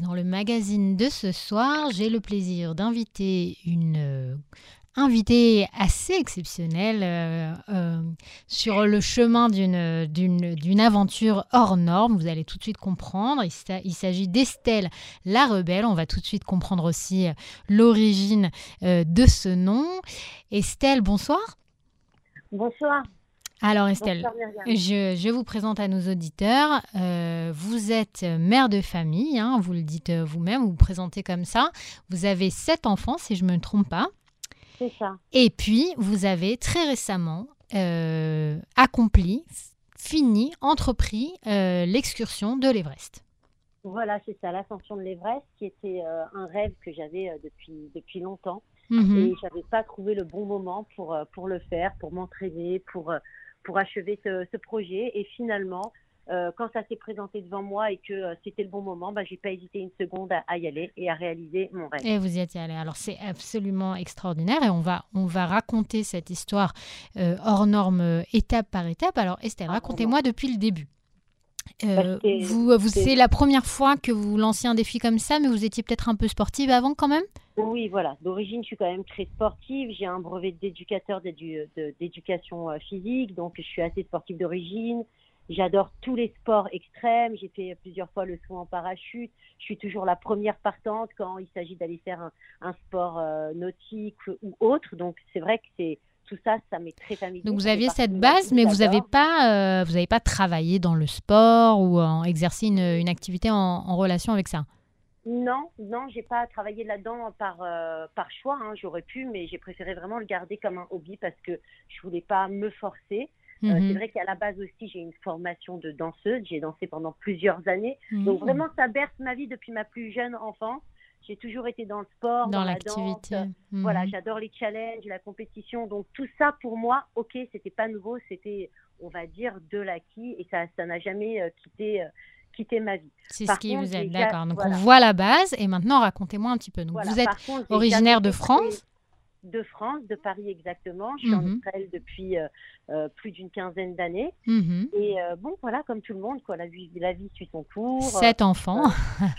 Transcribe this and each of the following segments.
Dans le magazine de ce soir, j'ai le plaisir d'inviter une euh, invitée assez exceptionnelle euh, euh, sur le chemin d'une, aventure hors norme. Vous allez tout de suite comprendre. Il, il s'agit d'Estelle la Rebelle. On va tout de suite comprendre aussi l'origine de ce nom. Estelle, bonsoir. Bonsoir. Alors Estelle, je, je vous présente à nos auditeurs. Euh, vous êtes mère de famille, hein, vous le dites euh, vous-même, vous vous présentez comme ça. Vous avez sept enfants, si je ne me trompe pas. C'est ça. Et puis, vous avez très récemment euh, accompli, fini, entrepris euh, l'excursion de l'Everest. Voilà, c'est ça, l'ascension de l'Everest, qui était un rêve que j'avais depuis, depuis longtemps. Mhm. Et j'avais pas trouvé le bon moment pour, pour le faire, pour m'entraîner, pour, pour achever ce, ce projet. Et finalement, euh, quand ça s'est présenté devant moi et que euh, c'était le bon moment, bah, j'ai pas hésité une seconde à, à y aller et à réaliser mon rêve. Et vous y êtes allé. Alors c'est absolument extraordinaire et on va, on va raconter cette histoire euh, hors norme étape par étape. Alors Estelle, Ah, racontez-moi depuis le début. Euh, Bah, c'est- vous, vous, c'est- la première fois que vous lancez un défi comme ça, mais vous étiez peut-être un peu sportive avant quand même? Oui, voilà. D'origine, je suis quand même très sportive. J'ai un brevet d'éducateur d'éducation euh, physique, donc je suis assez sportive d'origine. J'adore tous les sports extrêmes. J'ai fait plusieurs fois le saut en parachute. Je suis toujours la première partante quand il s'agit d'aller faire un, un sport euh, nautique ou autre. Donc c'est vrai que c'est tout ça, ça m'est très familier. Donc vous aviez cette base, mais vous n'avez pas, euh, vous avez pas travaillé dans le sport ou en exercé une, une activité en, en relation avec ça? Non, non, j'ai pas travaillé là-dedans par euh, par choix. hein. J'aurais pu, mais j'ai préféré vraiment le garder comme un hobby parce que je voulais pas me forcer. Euh, Mhm. c'est vrai qu'à la base aussi, j'ai une formation de danseuse. J'ai dansé pendant plusieurs années. Mhm. Donc vraiment, ça berce ma vie depuis ma plus jeune enfance. J'ai toujours été dans le sport, dans, dans la l'activité. Mhm. Voilà, j'adore les challenges, la compétition. Donc tout ça, pour moi, ok, c'était pas nouveau. C'était, on va dire, de l'acquis et ça, ça n'a jamais euh, quitté, euh, quitté ma vie. C'est ce qui vous ja- d'accord. Donc voilà. on voit la base et maintenant racontez-moi un petit peu. Donc Voilà. vous êtes contre, originaire de France De France, de Paris exactement. Je suis en Mhm. Israël depuis euh, euh, plus d'une quinzaine d'années. Mhm. Et euh, bon, voilà, comme tout le monde, quoi, la vie, la vie suit son cours. sept enfants.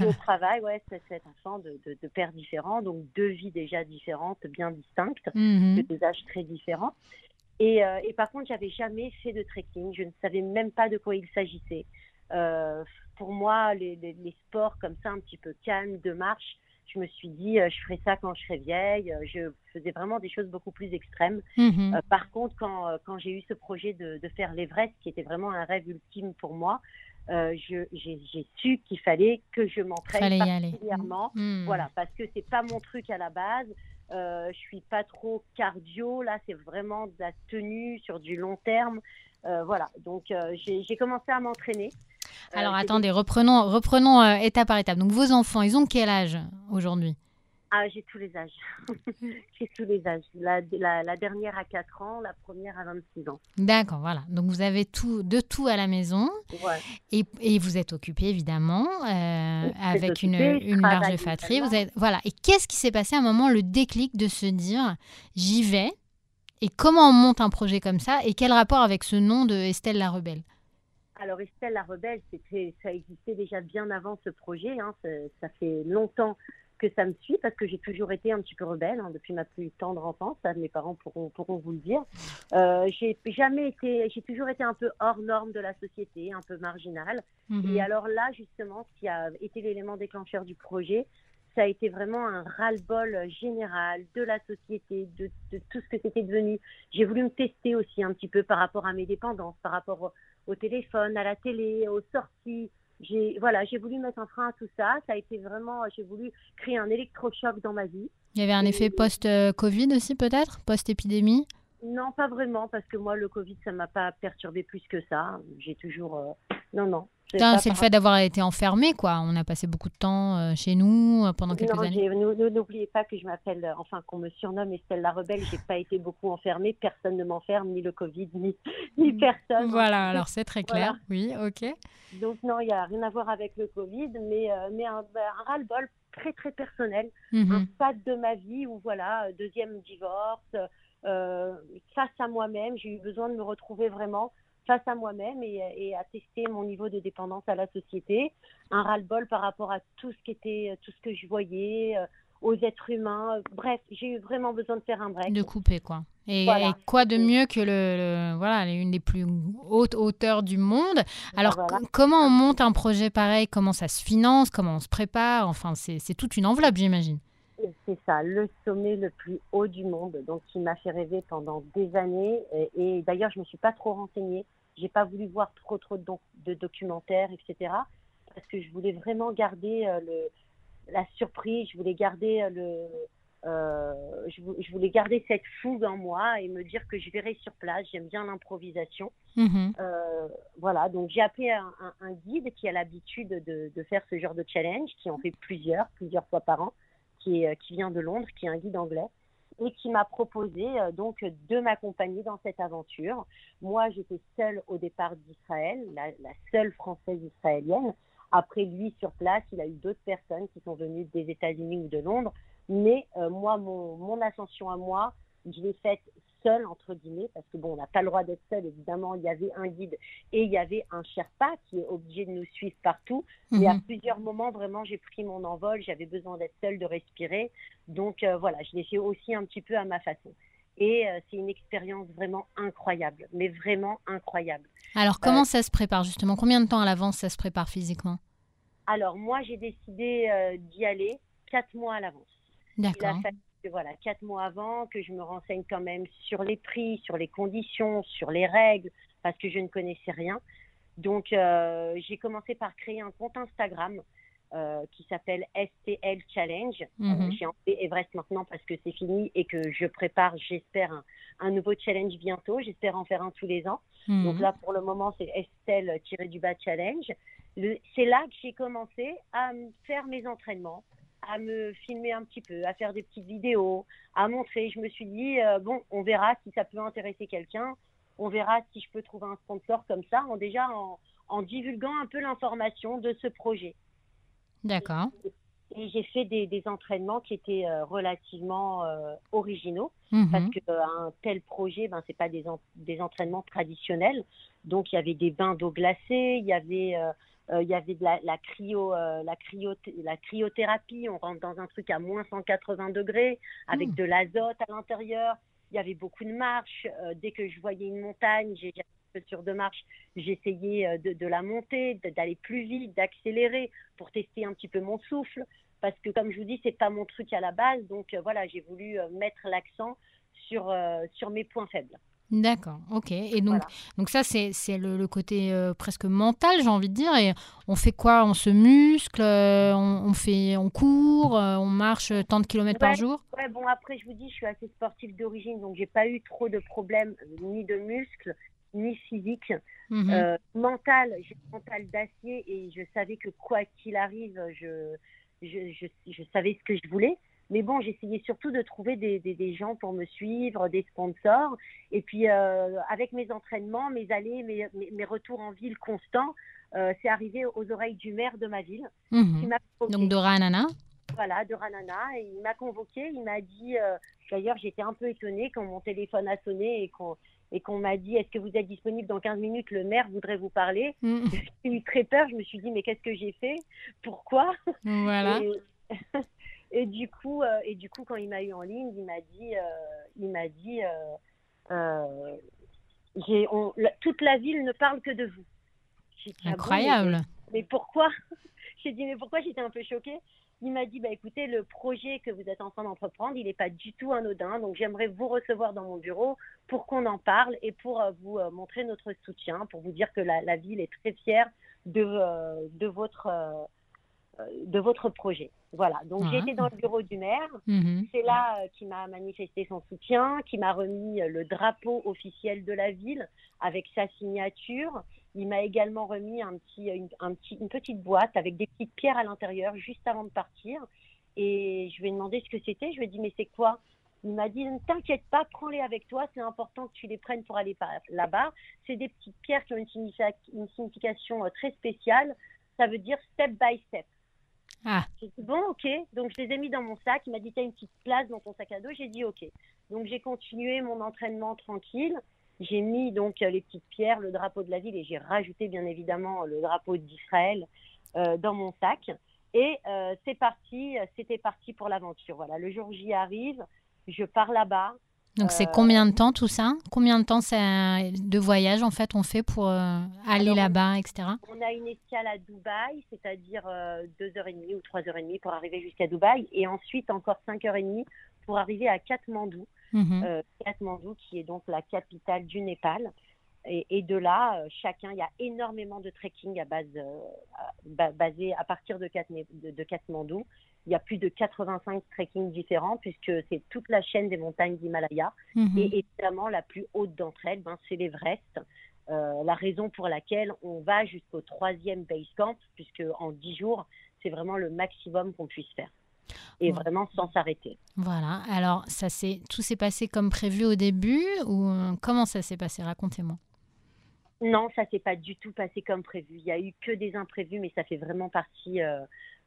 Euh, au travail, ouais, sept enfants de, de, de pères différents, donc deux vies déjà différentes, bien distinctes, Mhm. de deux âges très différents. Et, et par contre, j'avais jamais fait de trekking. Je ne savais même pas de quoi il s'agissait. Pour moi, les, les, les sports comme ça, un petit peu calmes, de marche, je me suis dit, euh, je ferai ça quand je serai vieille. Euh, Je faisais vraiment des choses beaucoup plus extrêmes. Mhm. Euh, par contre, quand, quand j'ai eu ce projet de, de faire l'Everest, qui était vraiment un rêve ultime pour moi, euh, j'ai su qu'il fallait que je m'entraîne particulièrement. Mhm. Voilà, parce que c'est pas mon truc à la base. Euh, je suis pas trop cardio. Là, c'est vraiment de la tenue sur du long terme. Voilà, donc j'ai j'ai commencé à m'entraîner. Euh, Alors attendez, reprenons, reprenons euh, étape par étape. Donc vos enfants, ils ont quel âge aujourd'hui? Ah, j'ai tous les âges. j'ai tous les âges. La, la, la dernière à 4 ans, la première à 26 ans. D'accord, voilà. Donc vous avez tout, de tout à la maison Ouais. et, et vous êtes occupé évidemment euh, avec une, une large fratrie. Vous êtes, voilà. Et qu'est-ce qui s'est passé à un moment, le déclic de se dire j'y vais? Et comment on monte un projet comme ça? Et quel rapport avec ce nom de Estelle la Rebelle? Alors Estelle la Rebelle, c'était, ça existait déjà bien avant ce projet. hein. Ça, ça fait longtemps que ça me suit parce que j'ai toujours été un petit peu rebelle hein, depuis ma plus tendre enfance. Ça, mes parents pourront, pourront vous le dire. Euh, j'ai jamais été, j'ai toujours été un peu hors norme de la société, un peu marginale. Mhm. Et alors là, justement, ce qui a été l'élément déclencheur du projet, ça a été vraiment un ras-le-bol général de la société, de, de tout ce que c'était devenu. J'ai voulu me tester aussi un petit peu par rapport à mes dépendances, par rapport au, téléphone, à la télé, aux sorties. J'ai voilà, j'ai voulu mettre un frein à tout ça. Ça a été vraiment, j'ai voulu créer un électrochoc dans ma vie. Il y avait un effet post-Covid aussi peut-être? Post-épidémie? Non, pas vraiment, parce que moi, le Covid, ça m'a pas perturbé plus que ça. J'ai toujours, euh, non, non. C'est pas le fait d'avoir été enfermé, quoi. On a passé beaucoup de temps euh, chez nous euh, pendant quelques Non, années. n'oubliez pas que je m'appelle, euh, enfin qu'on me surnomme Estelle la Rebelle. J'ai pas été beaucoup enfermée. Personne ne m'enferme, ni le Covid, ni, ni personne. Voilà, alors c'est très clair. Voilà. Oui, ok. Donc non, il y a rien à voir avec le Covid, mais mais un, bah, un ras-le-bol très très personnel, Mhm. un stade de ma vie où voilà, deuxième divorce, face à moi-même, j'ai eu besoin de me retrouver vraiment face à moi-même et, à tester mon niveau de dépendance à la société, un ras-le-bol par rapport à tout ce qui était, tout ce que je voyais, euh, aux êtres humains. Bref, j'ai eu vraiment besoin de faire un break. De couper, quoi. Et, quoi de mieux que le, voilà, une des plus hautes hauteurs du monde? Alors, comment on monte un projet pareil? Comment ça se finance? Comment on se prépare? Enfin, c'est toute une enveloppe, j'imagine. C'est ça, le sommet le plus haut du monde, donc qui m'a fait rêver pendant des années. Et, d'ailleurs, je me suis pas trop renseignée. J'ai pas voulu voir trop trop de, de, documentaires, etc. Parce que je voulais vraiment garder euh, le, la surprise. Je voulais garder euh, le, euh, je, voulais garder cette fougue en moi et me dire que je verrais sur place. J'aime bien l'improvisation. Mhm. Euh, voilà, donc j'ai appelé un, guide qui a l'habitude de, de, faire ce genre de challenge, qui en fait plusieurs, plusieurs fois par an, qui, est, qui vient de Londres, qui est un guide anglais et qui m'a proposé euh, donc de m'accompagner dans cette aventure. Moi, j'étais seule au départ d'Israël, la, la, seule française israélienne. Après lui, sur place, il a eu d'autres personnes qui sont venues des États-Unis ou de Londres. Mais euh, moi, mon, mon, ascension à moi, je l'ai faite seule, entre guillemets, parce que bon, on n'a pas le droit d'être seul, évidemment, il y avait un guide et il y avait un Sherpa qui est obligé de nous suivre partout. Et à mhm. plusieurs moments, vraiment, j'ai pris mon envol, j'avais besoin d'être seule, de respirer. Donc euh, voilà, je l'ai fait aussi un petit peu à ma façon. Et euh, c'est une expérience vraiment incroyable, mais vraiment incroyable. Alors, comment ça se prépare justement? Combien de temps à l'avance ça se prépare physiquement? Alors, moi, j'ai décidé d'y aller quatre mois à l'avance. D'accord. Voilà, quatre mois avant, que je me renseigne quand même sur les prix, sur les conditions, sur les règles, parce que je ne connaissais rien. Donc, euh, j'ai commencé par créer un compte Instagram euh, qui s'appelle STL Challenge. Euh, mhm. j'ai enlevé Everest maintenant parce que c'est fini et que je prépare, j'espère, un, nouveau challenge bientôt. J'espère en faire un tous les ans. Mhm. Donc là, pour le moment, c'est STL-du-bas Challenge. C'est là que j'ai commencé à faire mes entraînements, à me filmer un petit peu, à faire des petites vidéos, à montrer. Je me suis dit, euh, bon, on verra si ça peut intéresser quelqu'un. On verra si je peux trouver un sponsor comme ça, en déjà en, divulguant un peu l'information de ce projet. D'accord. Et, j'ai fait des, entraînements qui étaient euh, relativement euh, originaux, mhm. parce qu'un tel projet, ben, ce pas des, des entraînements traditionnels. Donc, il y avait des bains d'eau glacée, il y avait il y avait de la, la, cryo, euh, la, cryo, la cryothérapie. On rentre dans un truc à moins 180 degrés avec hmm. de l'azote à l'intérieur. Il y avait beaucoup de marches. Euh, dès que je voyais une montagne, j'ai sur de marche, j'essayais de, de, la monter, d'aller plus vite, d'accélérer pour tester un petit peu mon souffle. Parce que, comme je vous dis, c'est pas mon truc à la base. Donc, voilà, j'ai voulu mettre l'accent sur, sur mes points faibles. D'accord, ok. Et donc, donc ça, c'est, le, côté euh, presque mental, j'ai envie de dire. Et on fait quoi? On se muscle, euh, on, fait, on court, euh, on marche tant de kilomètres par jour? Ouais, bon, après, je vous dis, je suis assez sportive d'origine, donc j'ai pas eu trop de problèmes, ni de muscles, ni physique. Mhm. mental, j'ai un mental d'acier et je savais que quoi qu'il arrive, je, je, je savais ce que je voulais. Mais bon, j'essayais surtout de trouver des, des, gens pour me suivre, des sponsors. Et puis, euh, avec mes entraînements, mes allées, mes, mes, retours en ville constants, euh, c'est arrivé aux oreilles du maire de ma ville. Mhm. Donc de Ranana Voilà, de Ranana. Et il m'a convoqué, il m'a dit, euh, d'ailleurs j'étais un peu étonnée quand mon téléphone a sonné et qu'on et qu'on m'a dit est-ce que vous êtes disponible dans 15 minutes, le maire voudrait vous parler. Mhm. J'ai eu très peur, je me suis dit mais qu'est-ce que j'ai fait? Pourquoi? Voilà. Et du coup, euh, et du coup, quand il m'a eu en ligne, il m'a dit, euh, il m'a dit, euh, toute la ville ne parle que de vous. Ah Incroyable. mais, pourquoi? J'ai dit mais pourquoi J'étais un peu choquée? Il m'a dit bah écoutez, le projet que vous êtes en train d'entreprendre, il n'est pas du tout anodin. Donc j'aimerais vous recevoir dans mon bureau pour qu'on en parle et pour vous montrer notre soutien, pour vous dire que la, la ville est très fière de, de votre de votre projet. Voilà, donc j'ai été dans le bureau du maire. Mhm. C'est là euh, qu'il m'a manifesté son soutien, qui m'a remis euh, le drapeau officiel de la ville avec sa signature. Il m'a également remis un petit, une, un petit, une petite boîte avec des petites pierres à l'intérieur juste avant de partir. Et je lui ai demandé ce que c'était. Je lui ai dit, mais c'est quoi? Il m'a dit, ne t'inquiète pas, prends-les avec toi. C'est important que tu les prennes pour aller là-bas. C'est des petites pierres qui ont une, une signification euh, très spéciale. Ça veut dire step by step. Ah. J'ai dit bon, ok. Donc je les ai mis dans mon sac. Il m'a dit t'as une petite place dans ton sac à dos. J'ai dit ok. Donc j'ai continué mon entraînement tranquille. J'ai mis donc les petites pierres, le drapeau de la ville et j'ai rajouté bien évidemment le drapeau d'Israël dans mon sac. Et c'est parti, c'était parti pour l'aventure. Voilà, le jour J arrive, je pars là-bas. Donc c'est combien de temps tout ça? Combien de temps de voyage en fait on fait pour aller là-bas, etc. On a une escale à Dubaï, c'est-à-dire deux heures et demie ou trois heures et demie pour arriver jusqu'à Dubaï, et ensuite encore cinq heures et demie pour arriver à Katmandou, mmh Katmandou qui est donc la capitale du Népal. Et, de là, chacun, il y a énormément de trekking à base, basé à partir de, de Katmandou. Il y a plus de 85 trekking différents puisque c'est toute la chaîne des montagnes d'Himalaya. Mhm. Et évidemment, la plus haute d'entre elles, ben, c'est l'Everest. Euh, la raison pour laquelle on va jusqu'au troisième base camp, puisque en dix jours, c'est vraiment le maximum qu'on puisse faire. Et vraiment sans s'arrêter. Voilà. Alors, ça tout s'est passé comme prévu au début ou euh, comment ça s'est passé? Racontez-moi. Non, ça s'est pas du tout passé comme prévu. Il y a eu que des imprévus, mais ça fait vraiment partie euh,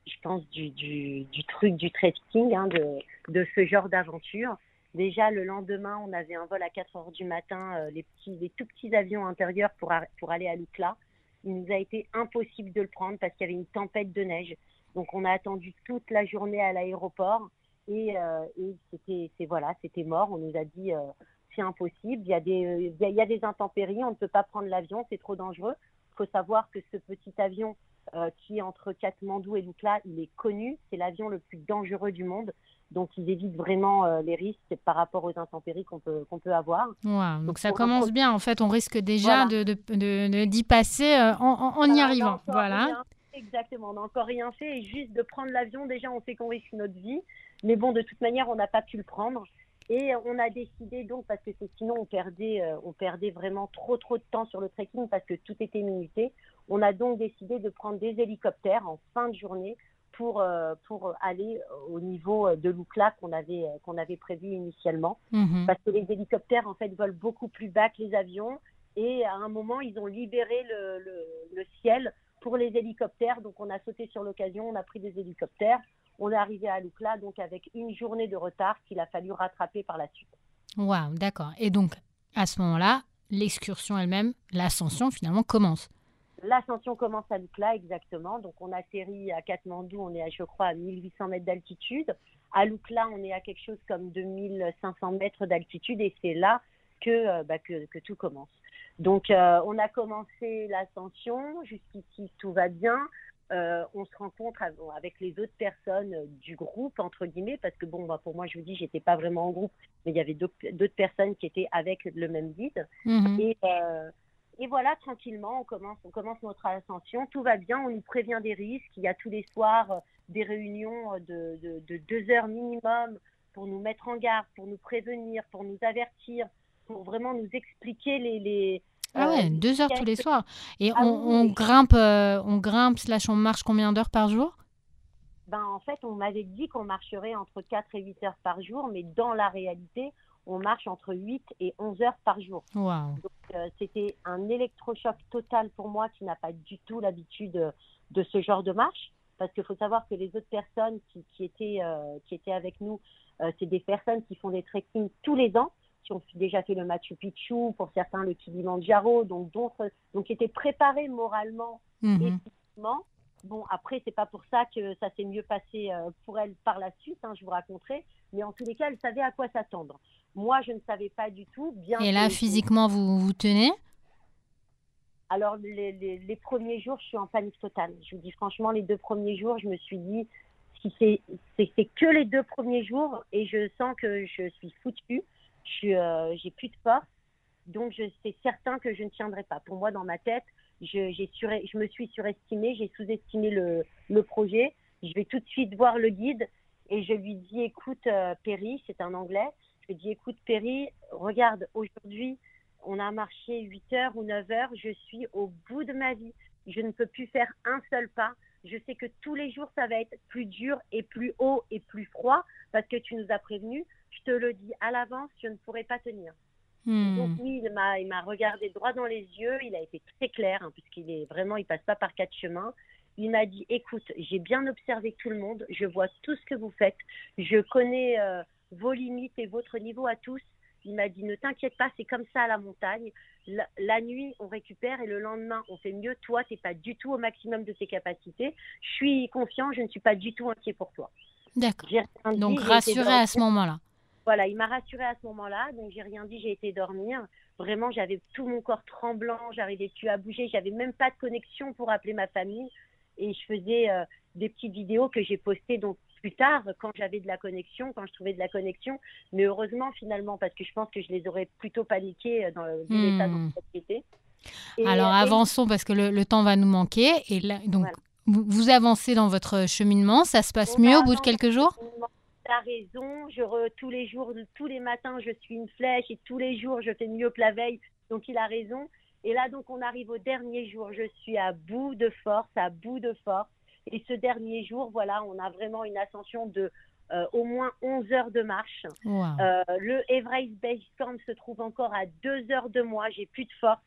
je pense, du, truc du trekking, hein, de, ce genre d'aventure. Déjà, le lendemain, on avait un vol à 4 heures du matin, euh, les, petits, tout petits avions intérieurs pour, pour aller à Lukla. Il nous a été impossible de le prendre parce qu'il y avait une tempête de neige. Donc, on a attendu toute la journée à l'aéroport et, euh, c'était, voilà, mort. On nous a dit euh, c'est impossible. Il y, a des, il y a des intempéries, on ne peut pas prendre l'avion, c'est trop dangereux. Il faut savoir que ce petit avion, euh, qui entre Katmandou et Lukla, il est connu. C'est l'avion le plus dangereux du monde. Donc, ils évitent vraiment euh, les risques par rapport aux intempéries qu'on peut, qu'on peut avoir. donc, ça commence bien. En fait, on risque déjà de, de, d'y passer euh, en, en, y arrivant. Voilà. exactement. On n'a encore rien fait. Et juste de prendre l'avion, déjà, on sait qu'on risque notre vie. Mais bon, de toute manière, on n'a pas pu le prendre. Et on a décidé donc, parce que sinon on perdait, on perdait vraiment trop trop de temps sur le trekking parce que tout était minuté, on a donc décidé de prendre des hélicoptères en fin de journée pour, euh, pour aller au niveau de l'Oukla qu'on avait, qu'on avait prévu initialement. Mhm. Parce que les hélicoptères, en fait, volent beaucoup plus bas que les avions. Et à un moment, ils ont libéré le, le, ciel pour les hélicoptères. Donc, on a sauté sur l'occasion, on a pris des hélicoptères. On est arrivé à Lukla, donc avec une journée de retard qu'il a fallu rattraper par la suite. Waouh, d'accord. Et donc, à ce moment-là, l'excursion elle-même, l'ascension finalement commence. L'ascension commence à Lukla, exactement. Donc, on atterrit à Katmandou, on est, à, je crois, à 1800 mètres d'altitude. À Lukla, on est à quelque chose comme 2500 mètres d'altitude et c'est là que, euh, bah, que, que, tout commence. Donc, euh, on a commencé l'ascension. Jusqu'ici, tout va bien. Euh, on se rencontre avec les autres personnes du groupe, entre guillemets, parce que bon, bah, pour moi, je vous dis, j'étais pas vraiment en groupe, mais il y avait d'autres personnes qui étaient avec le même guide. Mm-hmm. Et et voilà, tranquillement, on commence, on commence notre ascension. Tout va bien, on nous prévient des risques. Il y a tous les soirs euh, des réunions euh, de, de, deux heures minimum pour nous mettre en garde, pour nous prévenir, pour nous avertir, pour vraiment nous expliquer les. les ah ouais, euh, deux heures tous les soirs. Et ah on, grimpe, on grimpe slash on marche combien d'heures par jour? Ben, En fait, on m'avait dit qu'on marcherait entre 4 et 8 heures par jour, mais dans la réalité, on marche entre 8 et 11 heures par jour. Donc, euh, c'était un électrochoc total pour moi qui n'a pas du tout l'habitude de ce genre de marche. Parce qu'il faut savoir que les autres personnes qui, étaient, euh, qui étaient avec nous, euh, c'est des personnes qui font des trekking tous les ans, qui ont déjà fait le Machu Picchu, pour certains le Kilimanjaro, donc d'autres, donc qui étaient préparés moralement mhm. et physiquement. Bon, après, c'est pas pour ça que ça s'est mieux passé pour elle par la suite, hein, je vous raconterai. Mais en tous les cas, elle savait à quoi s'attendre. Moi, je ne savais pas du tout. Bien Et là, physiquement, vous vous tenez? Alors, les, les, premiers jours, je suis en panique totale. Je vous dis franchement, les deux premiers jours, je me suis dit, si c'est que les deux premiers jours, et je sens que je suis foutue, euh, j'ai plus de force, donc c'est certain que je ne tiendrai pas. Pour moi, dans ma tête, je, me suis surestimée, j'ai sous-estimé le, projet. Je vais tout de suite voir le guide et je lui dis, écoute, euh, Perry, c'est un anglais, je dis, écoute, Perry, regarde, aujourd'hui, on a marché 8 heures ou 9 heures, je suis au bout de ma vie. Je ne peux plus faire un seul pas. Je sais que tous les jours, ça va être plus dur et plus haut et plus froid parce que tu nous as prévenu. Je te le dis à l'avance, je ne pourrai pas tenir. Hmm. Donc oui, il m'a, il m'a regardé droit dans les yeux. Il a été très clair hein, puisqu'il est vraiment, il passe pas par quatre chemins. Il m'a dit, écoute, j'ai bien observé tout le monde. Je vois tout ce que vous faites. Je connais euh, vos limites et votre niveau à tous. Il m'a dit, ne t'inquiète pas, c'est comme ça à la montagne. La, nuit, on récupère et le lendemain, on fait mieux. Toi, tu n'es pas du tout au maximum de tes capacités. Je suis confiant, je ne suis pas du tout inquiet pour toi. D'accord. Donc, rassuré à ce moment-là. Voilà, il m'a rassuré à ce moment-là, donc j'ai rien dit, j'ai été dormir. Vraiment, j'avais tout mon corps tremblant, j'arrivais plus à bouger, j'avais même pas de connexion pour appeler ma famille. Et je faisais euh, des petites vidéos que j'ai postées donc plus tard quand j'avais de la connexion, quand je trouvais de la connexion. Mais heureusement finalement, parce que je pense que je les aurais plutôt paniqués dans l'état dans lequel Alors avançons parce que le, temps va nous manquer. Et là, donc vous, avancez dans votre cheminement, ça se passe mieux au bout de quelques jours? T'as raison, je tous les jours, tous les matins, je suis une flèche et tous les jours, je fais mieux que la veille. Donc il a raison. Et là, donc, on arrive au dernier jour. Je suis à bout de force, à bout de force. Et ce dernier jour, voilà, on a vraiment une ascension de euh, au moins 11 heures de marche. Euh, le Everest Base Camp se trouve encore à 2 heures de moi. J'ai plus de force.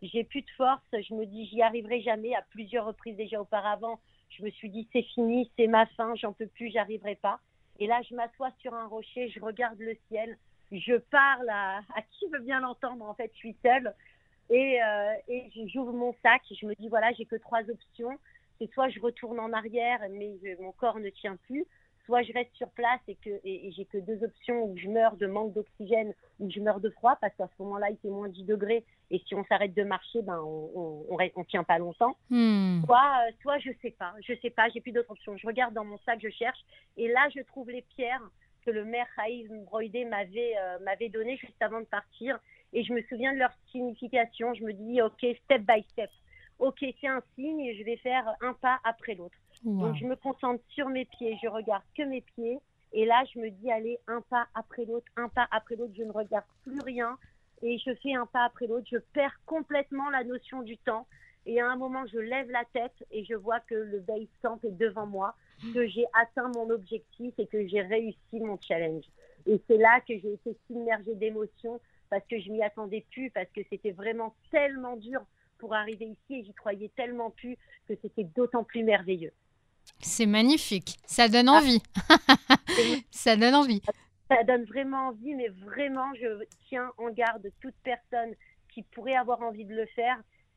J'ai plus de force. Je me dis, j'y arriverai jamais. À plusieurs reprises déjà auparavant, je me suis dit, c'est fini, c'est ma fin, j'en peux plus, j'arriverai pas. Et là, je m'assois sur un rocher, je regarde le ciel, je parle à, qui veut bien l'entendre. En fait, je suis seule. Et, euh, et j'ouvre mon sac, je me dis, voilà, j'ai que trois options c'est soit je retourne en arrière, mais mon corps ne tient plus, soit je reste sur place et que et, j'ai que deux options où je meurs de manque d'oxygène ou je meurs de froid parce qu'à ce moment-là il fait moins 10 degrés et si on s'arrête de marcher ben on on, tient pas longtemps hmm. soit euh, soit je sais pas je sais pas j'ai plus d'autres options je regarde dans mon sac je cherche et là je trouve les pierres que le maire Haïm Broidé m'avait euh, m'avait donné juste avant de partir et je me souviens de leur signification je me dis ok step by step ok, c'est un signe et je vais faire un pas après l'autre. Donc je me concentre sur mes pieds, je regarde que mes pieds. Et là, je me dis, allez, un pas après l'autre, un pas après l'autre, je ne regarde plus rien. Et je fais un pas après l'autre, je perds complètement la notion du temps. Et à un moment, je lève la tête et je vois que le base camp est devant moi, que j'ai atteint mon objectif et que j'ai réussi mon challenge. Et c'est là que j'ai été submergée d'émotions parce que je m'y attendais plus, parce que c'était vraiment tellement dur pour arriver ici et j'y croyais tellement plus que c'était d'autant plus merveilleux. C'est magnifique, ça donne ah. envie. ça donne envie. Ça donne vraiment envie, mais vraiment, je tiens en garde toute personne qui pourrait avoir envie de le faire.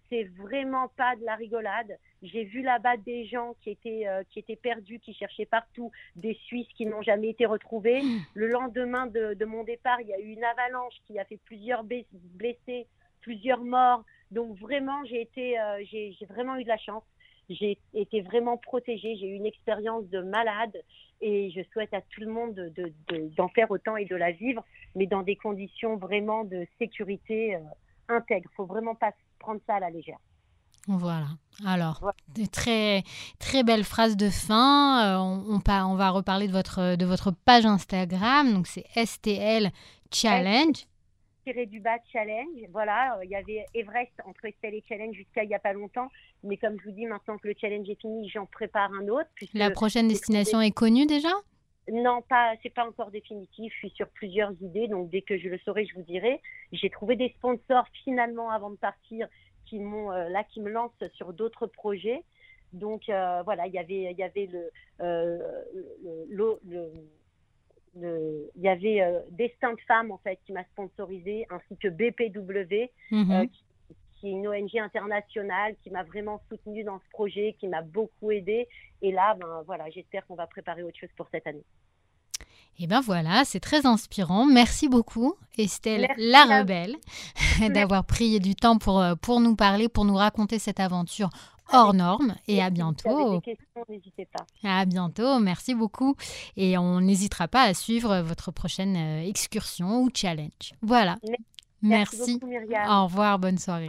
C'est vraiment pas de la rigolade. J'ai vu là-bas des gens qui étaient, euh, qui étaient perdus, qui cherchaient partout, des Suisses qui n'ont jamais été retrouvés. Le lendemain de, de, mon départ, il y a eu une avalanche qui a fait plusieurs blessés, plusieurs morts. Donc vraiment, j'ai été, euh, j'ai vraiment eu de la chance. J'ai été vraiment protégée. J'ai eu une expérience de malade et je souhaite à tout le monde d'en de, faire autant et de la vivre, mais dans des conditions vraiment de sécurité euh, intègre. Il faut vraiment pas prendre ça à la légère. Voilà. Alors, très très belle phrase de fin. Euh, on, on, on, va reparler de votre de votre page Instagram. Donc c'est STL Challenge tiré du bas challenge. Voilà, euh, il y avait Everest entre Estelle et Challenge jusqu'à il n'y a pas longtemps. Mais comme je vous dis, maintenant que le challenge est fini, j'en prépare un autre. La prochaine destination est connue déjà? non, pas, c'est pas encore définitif. Je suis sur plusieurs idées, donc dès que je le saurai, je vous dirai. J'ai trouvé des sponsors finalement avant de partir qui m'ont euh, là qui me lancent sur d'autres projets. Donc euh, voilà, il y avait il y avait le, le, le il y avait euh, Destin de femmes en fait qui m'a sponsorisé ainsi que BPW mhm. euh, qui, est une ONG internationale qui m'a vraiment soutenue dans ce projet, qui m'a beaucoup aidé. Et là, ben voilà, j'espère qu'on va préparer autre chose pour cette année. Et ben voilà, c'est très inspirant. Merci beaucoup, Estelle la rebelle, d'avoir pris du temps pour, euh, pour nous parler, pour nous raconter cette aventure hors norme. Et à bientôt. n'hésitez pas. À bientôt, merci beaucoup. Et on n'hésitera pas à suivre votre prochaine euh, excursion ou challenge. Voilà. Merci. Beaucoup, Au revoir, bonne soirée.